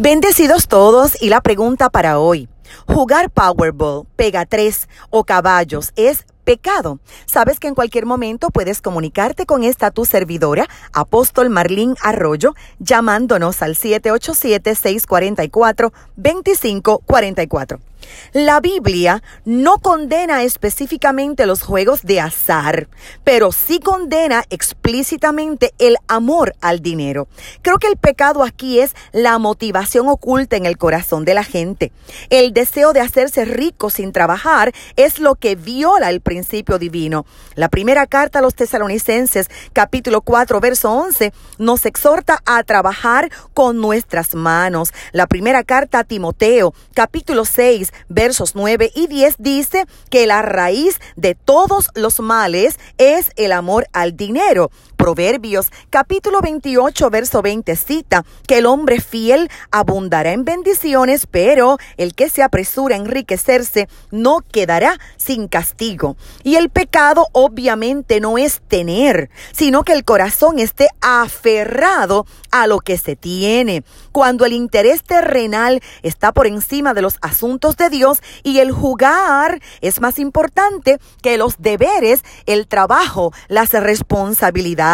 Bendecidos todos y la pregunta para hoy. ¿Jugar Powerball, Pega 3 o caballos es pecado. Sabes que en cualquier momento puedes comunicarte con esta tu servidora, Apóstol Marlín Arroyo, llamándonos al 787-644-2544. La Biblia no condena específicamente los juegos de azar, pero sí condena explícitamente el amor al dinero. Creo que el pecado aquí es la motivación oculta en el corazón de la gente. El deseo de hacerse rico sin trabajar es lo que viola el principio divino. La primera carta a los tesalonicenses, capítulo 4, verso 11, nos exhorta a trabajar con nuestras manos. La primera carta a Timoteo, capítulo 6, versos 9 y 10 dice que la raíz de todos los males es el amor al dinero. Proverbios capítulo 28 verso 20 cita que el hombre fiel abundará en bendiciones, pero el que se apresura a enriquecerse no quedará sin castigo. Y el pecado obviamente no es tener, sino que el corazón esté aferrado a lo que se tiene. Cuando el interés terrenal está por encima de los asuntos de Dios y el jugar es más importante que los deberes, el trabajo, las responsabilidades.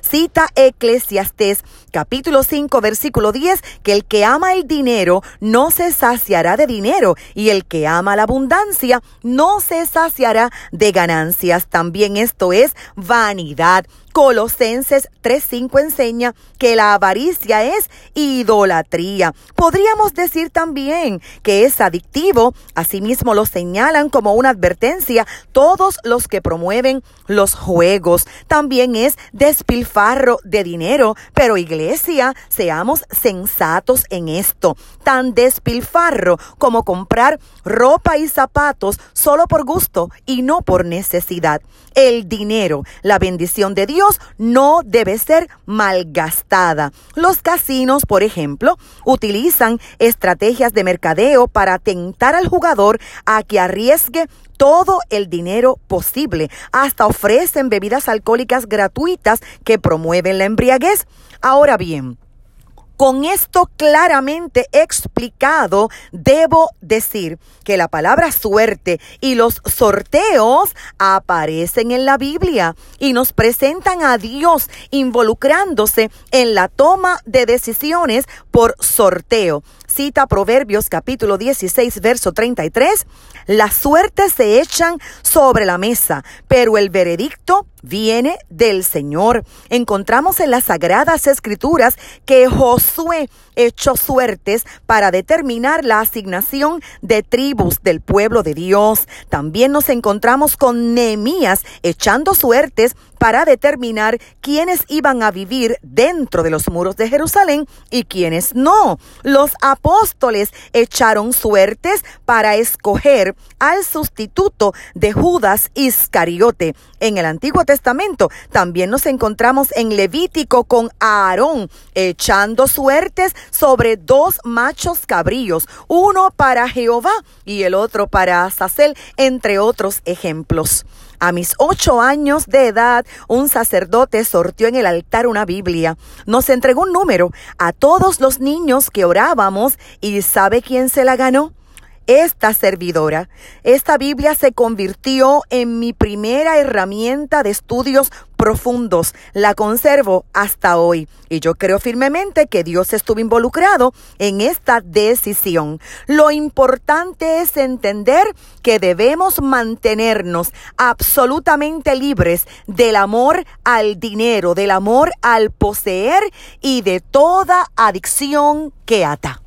Cita Eclesiastés capítulo 5 versículo 10 que el que ama el dinero no se saciará de dinero y el que ama la abundancia no se saciará de ganancias. También esto es vanidad. Colosenses 3.5 enseña que la avaricia es idolatría. Podríamos decir también que es adictivo. Asimismo lo señalan como una advertencia todos los que promueven los juegos. También es despilfarro de dinero. Pero iglesia, seamos sensatos en esto. Tan despilfarro como comprar ropa y zapatos solo por gusto y no por necesidad. El dinero, la bendición de Dios, no debe ser malgastada. Los casinos, por ejemplo, utilizan estrategias de mercadeo para tentar al jugador a que arriesgue todo el dinero posible. Hasta ofrecen bebidas alcohólicas gratuitas que promueven la embriaguez. Ahora bien, con esto claramente explicado, debo decir que la palabra suerte y los sorteos aparecen en la Biblia y nos presentan a Dios involucrándose en la toma de decisiones por sorteo. Cita Proverbios capítulo 16, verso 33. Las suertes se echan sobre la mesa, pero el veredicto viene del Señor. Encontramos en las sagradas escrituras que Josué echó suertes para determinar la asignación de tribus del pueblo de Dios. También nos encontramos con Nehemías echando suertes para determinar quiénes iban a vivir dentro de los muros de Jerusalén y quiénes no. Los apóstoles echaron suertes para escoger al sustituto de Judas Iscariote. En el Antiguo Testamento también nos encontramos en Levítico con Aarón echando suertes sobre dos machos cabríos, uno para Jehová y el otro para Azazel, entre otros ejemplos. A mis ocho años de edad, un sacerdote sortió en el altar una Biblia. Nos entregó un número a todos los niños que orábamos y ¿sabe quién se la ganó? Esta servidora. Esta Biblia se convirtió en mi primera herramienta de estudios profundos. La conservo hasta hoy y yo creo firmemente que Dios estuvo involucrado en esta decisión. Lo importante es entender que debemos mantenernos absolutamente libres del amor al dinero, del amor al poseer y de toda adicción que ata.